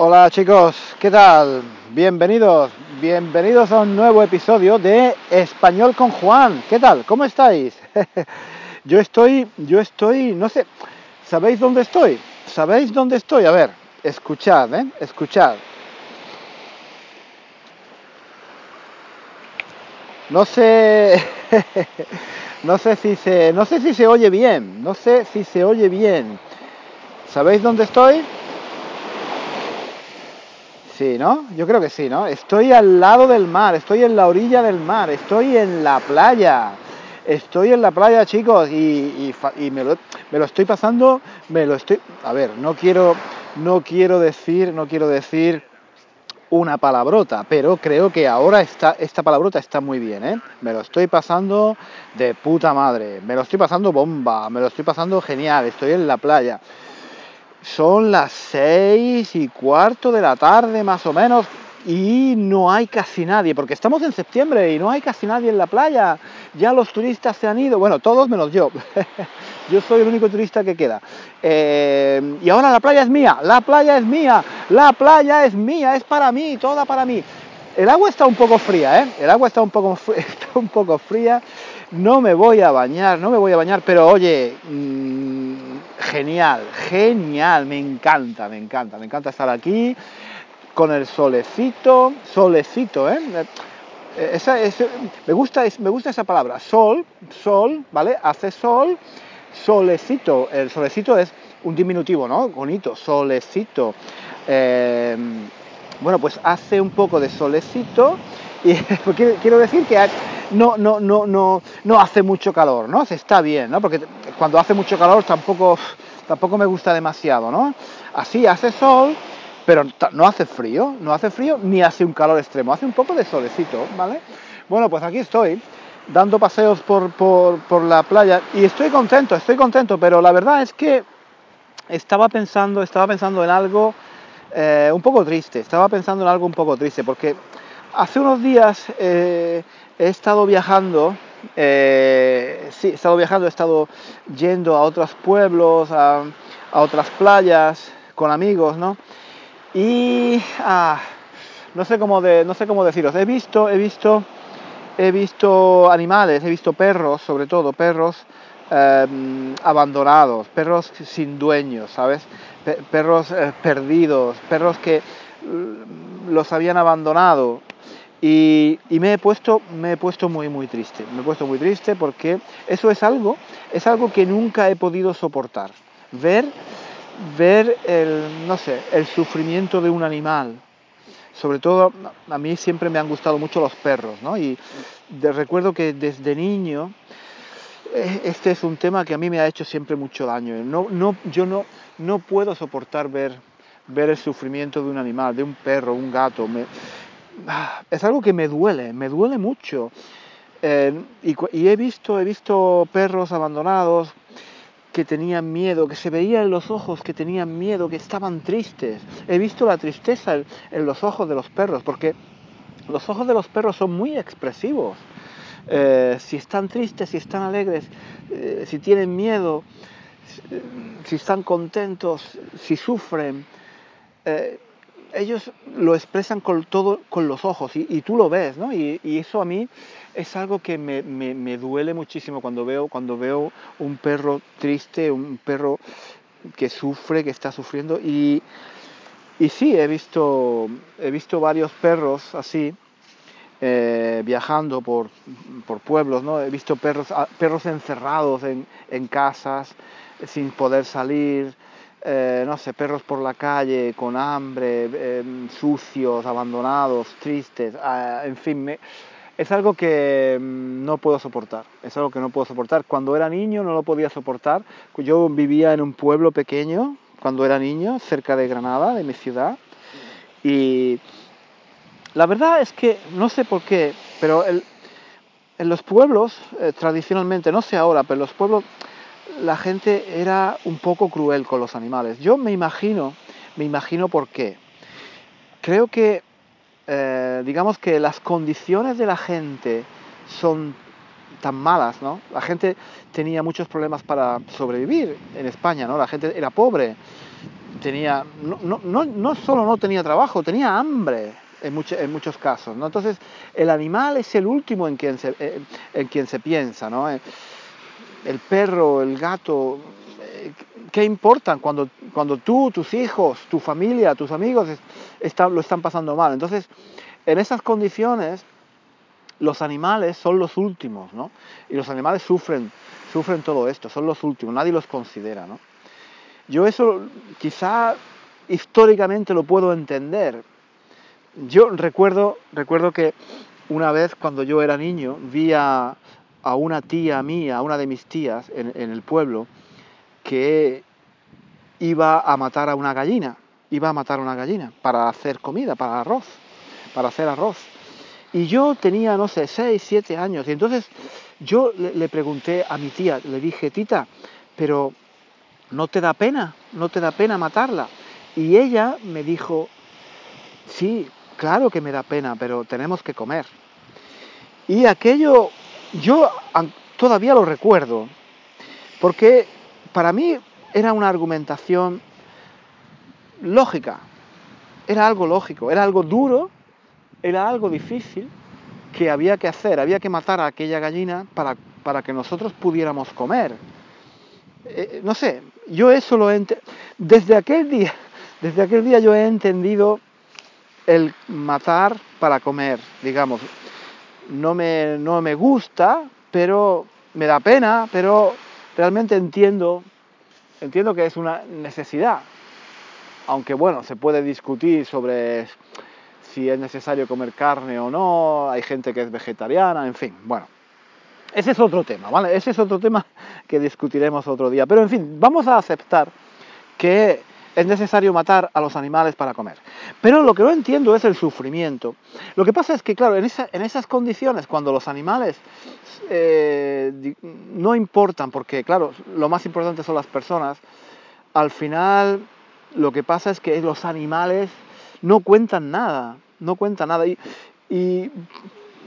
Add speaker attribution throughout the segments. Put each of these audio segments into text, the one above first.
Speaker 1: Hola chicos, ¿qué tal? Bienvenidos, bienvenidos a un nuevo episodio de Español con Juan. ¿Qué tal? ¿Cómo estáis? yo estoy, yo estoy, no sé, ¿sabéis dónde estoy? ¿Sabéis dónde estoy? A ver, escuchad, ¿eh? Escuchad. No sé, no sé si se, no sé si se oye bien, no sé si se oye bien. ¿Sabéis dónde estoy? Sí, ¿no? Yo creo que sí, ¿no? Estoy al lado del mar, estoy en la orilla del mar, estoy en la playa. Estoy en la playa, chicos, y, me, lo, me, lo, estoy pasando, me lo estoy... A ver, no quiero, no quiero decir, no quiero decir una palabrota, pero creo que ahora está, esta palabrota está muy bien, ¿eh? Me lo estoy pasando de puta madre, me lo estoy pasando bomba, me lo estoy pasando genial, estoy en la playa. Son las seis y cuarto de la tarde más o menos y no hay casi nadie, porque estamos en septiembre y no hay casi nadie en la playa. Ya los turistas se han ido, bueno, todos menos yo. yo soy el único turista que queda. Eh, y ahora la playa es mía, la playa es mía, la playa es mía, es para mí, toda para mí. El agua está un poco fría, ¿eh? El agua está un poco, está un poco fría. No me voy a bañar, no me voy a bañar, pero oye, mmm, genial, genial, me encanta, me encanta, me encanta estar aquí con el solecito, solecito, ¿eh? eh esa, me, gusta, me gusta esa palabra, sol, sol, ¿vale? Hace sol, solecito, el solecito es un diminutivo, ¿no? Bonito, solecito. Eh, bueno, pues hace un poco de solecito y quiero decir que no, no, no, no, no hace mucho calor, ¿no? Se está bien, ¿no? Porque cuando hace mucho calor tampoco, tampoco me gusta demasiado, ¿no? Así hace sol, pero no hace frío, no hace frío ni hace un calor extremo, hace un poco de solecito, ¿vale? Bueno, pues aquí estoy dando paseos por, por, la playa y estoy contento, estoy contento, pero la verdad es que estaba pensando, estaba pensando en algo eh, un poco triste, estaba pensando en algo un poco triste, porque hace unos días eh, he estado viajando, eh, sí, he estado viajando, he estado yendo a otros pueblos, a, otras playas con amigos, ¿no? Y ah, no sé cómo no sé cómo deciros. He visto, he visto, he visto animales, he visto perros, sobre todo perros em, abandonados, perros sin dueños, ¿sabes? perros eh, perdidos, perros que mm, los habían abandonado y, me, he puesto, me he puesto muy, muy triste. Me he puesto muy triste porque eso es algo, es algo que nunca he podido soportar. Ver, ver el, no sé, el sufrimiento de un animal. Sobre todo, a mí siempre me han gustado mucho los perros, ¿no? Y recuerdo que desde niño, eh, este es un tema que a mí me ha hecho siempre mucho daño. No, no, yo no, no puedo soportar ver, ver el sufrimiento de un animal, de un perro, un gato. Es algo que me duele, me duele mucho. Eh, y, he visto, he visto perros abandonados que tenían miedo, que se veía en los ojos que tenían miedo, que estaban tristes. He visto la tristeza en, los ojos de los perros, porque los ojos de los perros son muy expresivos. Eh, si están tristes, si están alegres, eh, si tienen miedo, si están contentos, si sufren ellos lo expresan con todo con los ojos y, tú lo ves, ¿no? Y, eso a mí es algo que me, me, duele muchísimo cuando veo, cuando veo un perro triste, un perro que sufre, que está sufriendo. Y, y sí, he visto, he visto varios perros así, eh, viajando por, por, pueblos, ¿no? He visto perros, perros encerrados en, en casas, sin poder salir, eh, no sé, perros por la calle con hambre, em, sucios, abandonados, tristes, ah, en fin, es algo que mm, no puedo soportar, es algo que no puedo soportar. Cuando era niño no lo podía soportar, yo vivía en un pueblo pequeño cuando era niño, cerca de Granada, de mi ciudad, y la verdad es que no sé por qué, pero en los pueblos, eh, tradicionalmente, no sé ahora, pero en los pueblos la gente era un poco cruel con los animales. Yo me imagino, me imagino por qué. Creo que, eh, digamos que las condiciones de la gente son tan malas, ¿no? La gente tenía muchos problemas para sobrevivir en España, ¿no? La gente era pobre. tenía, no, no, no, solo no tenía trabajo, tenía hambre en, muchos casos. ¿no? Entonces, el animal es el último en quien se, eh, en quien se piensa. ¿no? El perro, el gato, eh, ¿qué importan cuando, cuando tú, tus hijos, tu familia, tus amigos están, lo están pasando mal? Entonces, en esas condiciones, los animales son los últimos, ¿no? Y los animales sufren, sufren todo esto, son los últimos, nadie los considera, ¿no? Yo eso quizá históricamente lo puedo entender. Yo recuerdo, recuerdo que una vez cuando yo era niño vi a, una tía mía, a una de mis tías en, en el pueblo, que iba a matar a una gallina, iba a matar a una gallina para hacer comida, para arroz, para hacer arroz. Y yo tenía, no sé, 6, 7 años. Y entonces yo le, pregunté a mi tía, le dije, tita, pero ¿no te da pena? ¿No te da pena matarla? Y ella me dijo, sí, claro que me da pena, pero tenemos que comer. Y aquello, yo todavía lo recuerdo, porque para mí era una argumentación lógica, era algo lógico, era algo duro, era algo difícil que había que hacer, había que matar a aquella gallina para, para que nosotros pudiéramos comer. Eh, no sé, yo eso lo he desde aquel día, desde aquel día yo he entendido el matar para comer, digamos. No me, no me gusta, pero me da pena, pero realmente entiendo, entiendo que es una necesidad. Aunque bueno, se puede discutir sobre si es necesario comer carne o no, hay gente que es vegetariana, en fin, bueno. Ese es otro tema, ¿vale? Ese es otro tema que discutiremos otro día. Pero en fin, vamos a aceptar que es necesario matar a los animales para comer. Pero lo que no entiendo es el sufrimiento. Lo que pasa es que, claro, en, esas condiciones, cuando los animales eh, no importan, porque, claro, lo más importante son las personas, al final lo que pasa es que los animales no cuentan nada, no cuentan nada. Y, y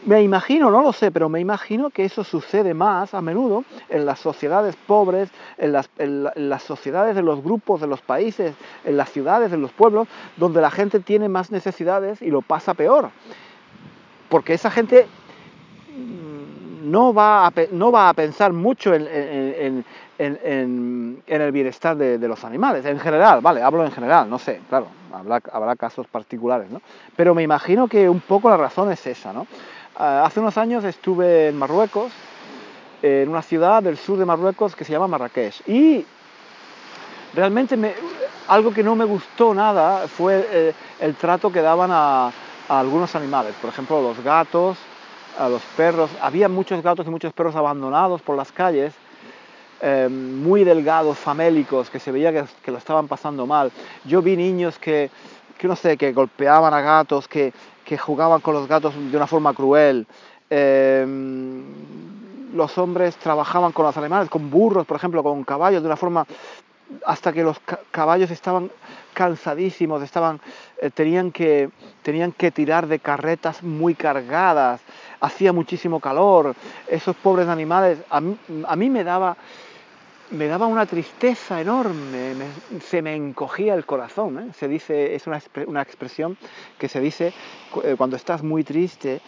Speaker 1: me imagino, no lo sé, pero me imagino que eso sucede más a menudo en las sociedades pobres, en las, en las, sociedades de los grupos, de los países, en las ciudades, en los pueblos, donde la gente tiene más necesidades y lo pasa peor. Porque esa gente no va a, no va a pensar mucho en, en, en, en el bienestar de, de, los animales, en general, vale, hablo en general, no sé, claro, habrá, habrá casos particulares, ¿no? Pero me imagino que un poco la razón es esa, ¿no? Ah, hace unos años estuve en Marruecos, en una ciudad del sur de Marruecos que se llama Marrakech, y realmente me, algo que no me gustó nada fue eh, el trato que daban a, a algunos animales, por ejemplo, los gatos, a los perros. Había muchos gatos y muchos perros abandonados por las calles, eh, muy delgados, famélicos, que se veía que, que, lo estaban pasando mal. Yo vi niños que, que no sé, que golpeaban a gatos, que, que jugaban con los gatos de una forma cruel. Eh, los hombres trabajaban con los animales, con burros, por ejemplo, con caballos, de una forma hasta que los caballos estaban cansadísimos, estaban, eh, tenían, que, tenían que tirar de carretas muy cargadas, hacía muchísimo calor, esos pobres animales, a a mí me, daba, me daba una tristeza enorme, me, se me encogía el corazón, ¿eh? se dice, es una, una, expresión que se dice eh, cuando estás muy triste,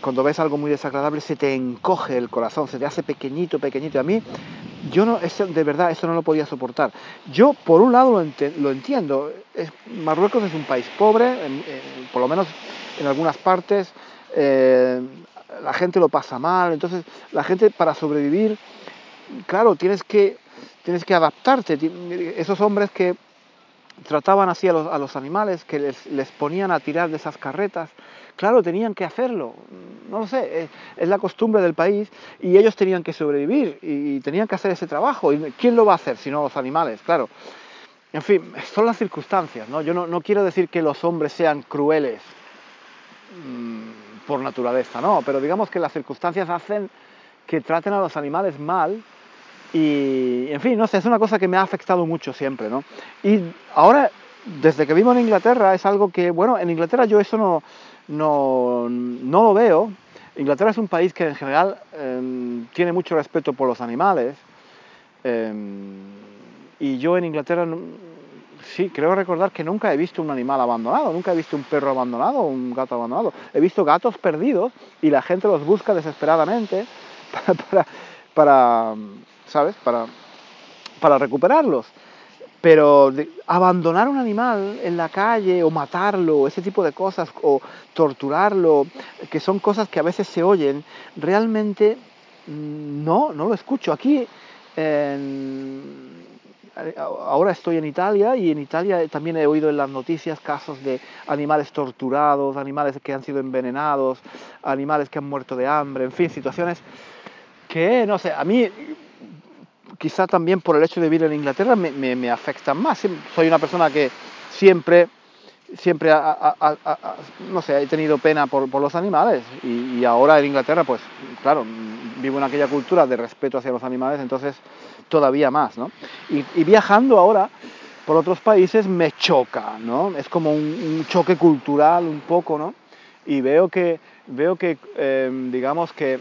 Speaker 1: cuando ves algo muy desagradable, se te encoge el corazón, se te hace pequeñito, pequeñito. A mí, yo no, eso, de verdad, eso no lo podía soportar. Yo, por un lado, lo, ent lo entiendo. Marruecos es un país pobre, en, por lo menos en algunas partes, eh, la gente lo pasa mal, entonces la gente para sobrevivir, claro, tienes que, tienes que adaptarte. Esos hombres que trataban así a los, a los animales, que les, les, ponían a tirar de esas carretas, claro, tenían que hacerlo, no lo sé, es, es, la costumbre del país y ellos tenían que sobrevivir y, tenían que hacer ese trabajo. ¿Y quién lo va a hacer si no los animales? Claro. En fin, son las circunstancias, ¿no? Yo no, no quiero decir que los hombres sean crueles, mmm, por naturaleza, no, pero digamos que las circunstancias hacen que traten a los animales mal y, en fin, no sé, es una cosa que me ha afectado mucho siempre, ¿no? Y ahora, desde que vivo en Inglaterra, es algo que, bueno, en Inglaterra yo eso no, no, no lo veo. Inglaterra es un país que en general eh, tiene mucho respeto por los animales. Eh, y yo en Inglaterra sí, creo recordar que nunca he visto un animal abandonado, nunca he visto un perro abandonado un gato abandonado. He visto gatos perdidos y la gente los busca desesperadamente para, para, ¿sabes? Para, para recuperarlos. Pero abandonar un animal en la calle o matarlo, ese tipo de cosas, o torturarlo, que son cosas que a veces se oyen, realmente mm, no, no lo escucho. Aquí ahora estoy en Italia y en Italia también he oído en las noticias casos de animales torturados, animales que han sido envenenados, animales que han muerto de hambre, en fin, situaciones que, no sé, a mí quizá también por el hecho de vivir en Inglaterra me, me, afectan más. Soy una persona que siempre, siempre, no sé, he tenido pena por, por los animales y, ahora en Inglaterra, pues claro, vivo en aquella cultura de respeto hacia los animales, entonces todavía más, ¿no? Y, viajando ahora por otros países me choca, ¿no? Es como un, choque cultural un poco, ¿no? Y veo que, veo que em, digamos que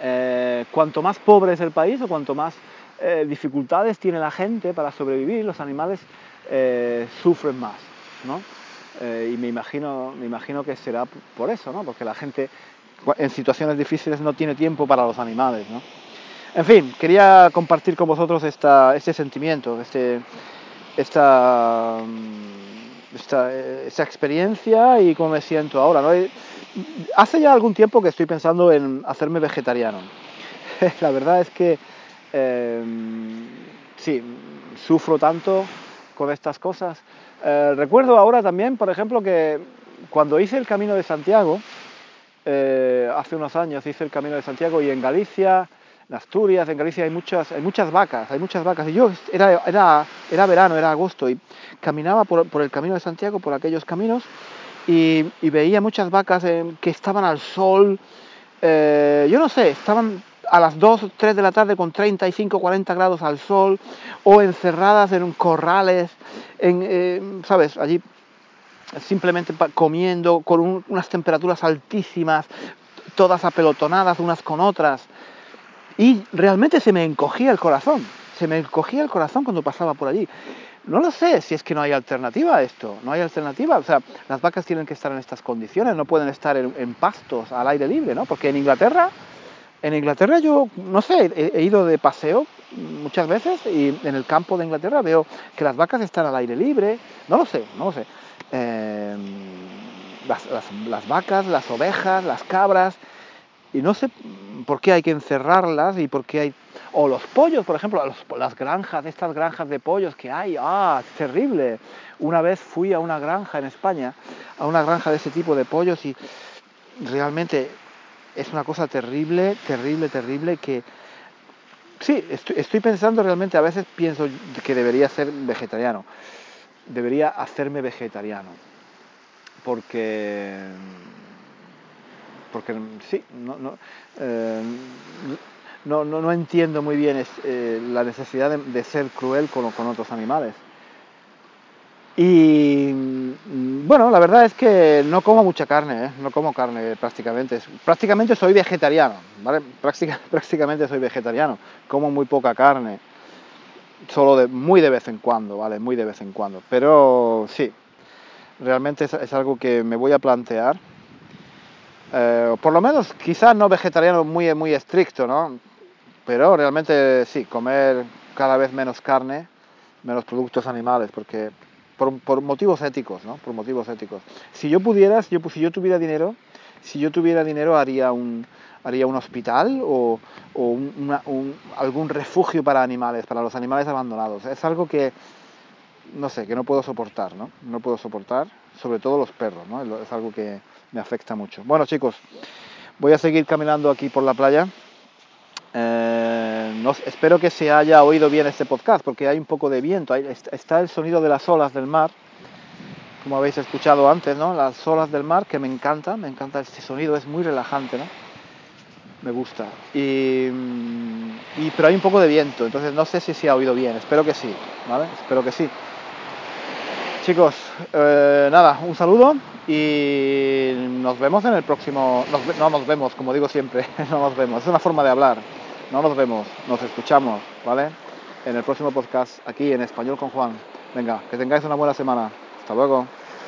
Speaker 1: eh, cuanto más pobre es el país o cuanto más eh, dificultades tiene la gente para sobrevivir, los animales eh, sufren más, ¿no? y me imagino, me imagino que será por eso, ¿no? Porque la gente en situaciones difíciles no tiene tiempo para los animales, ¿no? En fin, quería compartir con vosotros esta, este sentimiento, este, esta, esta, esta, experiencia y cómo me siento ahora. ¿no? Hace ya algún tiempo que estoy pensando en hacerme vegetariano. La verdad es que em, sí, sufro tanto con estas cosas. Eh, recuerdo ahora también, por ejemplo, que cuando hice el Camino de Santiago, eh, hace unos años hice el Camino de Santiago y en Galicia en Asturias, en Galicia hay muchas, hay muchas vacas, hay muchas vacas. Y yo era, era, era verano, era agosto, y caminaba por, por, el camino de Santiago, por aquellos caminos, y, veía muchas vacas que estaban al sol. Eh, yo no sé, estaban a las 2 3 de la tarde con 35, 40 grados al sol, o encerradas en corrales, en, eh, ¿sabes? Allí simplemente comiendo con unas temperaturas altísimas, todas apelotonadas unas con otras. Y realmente se me encogía el corazón, se me encogía el corazón cuando pasaba por allí. No lo sé si es que no hay alternativa a esto, no hay alternativa. O sea, las vacas tienen que estar en estas condiciones, no pueden estar en, pastos al aire libre, ¿no? Porque en Inglaterra, en Inglaterra yo, no sé, he, ido de paseo muchas veces y en el campo de Inglaterra veo que las vacas están al aire libre, no lo sé, no lo sé. Em, las vacas, las ovejas, las cabras, y no sé por qué hay que encerrarlas y por qué hay... O los pollos, por ejemplo, las granjas, estas granjas de pollos que hay, ¡ah, terrible! Una vez fui a una granja en España, a una granja de ese tipo de pollos y realmente es una cosa terrible, terrible, terrible que... Sí, estoy, pensando realmente, a veces pienso que debería ser vegetariano, debería hacerme vegetariano, porque porque sí, no, no, eh, no, no, entiendo muy bien eh, la necesidad de, ser cruel con, con, otros animales. Y mm, bueno, la verdad es que no como mucha carne, ¿eh? no como carne prácticamente. Prácticamente soy vegetariano, ¿vale? prácticamente soy vegetariano, como muy poca carne, solo de, muy de vez en cuando, ¿vale? Muy de vez en cuando. Pero sí, realmente es algo que me voy a plantear eh, por lo menos quizás no vegetariano muy, muy estricto, ¿no? Pero realmente sí, comer cada vez menos carne, menos productos animales, porque por, por motivos éticos, ¿no? Por motivos éticos. Si yo pudiera, si yo, si yo tuviera dinero, si yo tuviera dinero haría un, haría un hospital o, o un, algún refugio para animales, para los animales abandonados. Es algo que, no sé, que no puedo soportar, ¿no? No puedo soportar, sobre todo los perros, ¿no? Es algo que, me afecta mucho. Bueno chicos, voy a seguir caminando aquí por la playa. Eh, espero que se haya oído bien este podcast porque hay un poco de viento, está el sonido de las olas del mar, como habéis escuchado antes, ¿no? Las olas del mar que me encanta, me encanta este sonido, es muy relajante, ¿no? Me gusta. Y, pero hay un poco de viento, entonces no sé si se ha oído bien, espero que sí, ¿vale? Espero que sí. Chicos, eh, nada, un saludo y nos vemos en el próximo... no nos vemos, como digo siempre, no nos vemos, es una forma de hablar. No nos vemos, nos escuchamos, ¿vale? En el próximo podcast aquí en Español con Juan. Venga, que tengáis una buena semana. Hasta luego.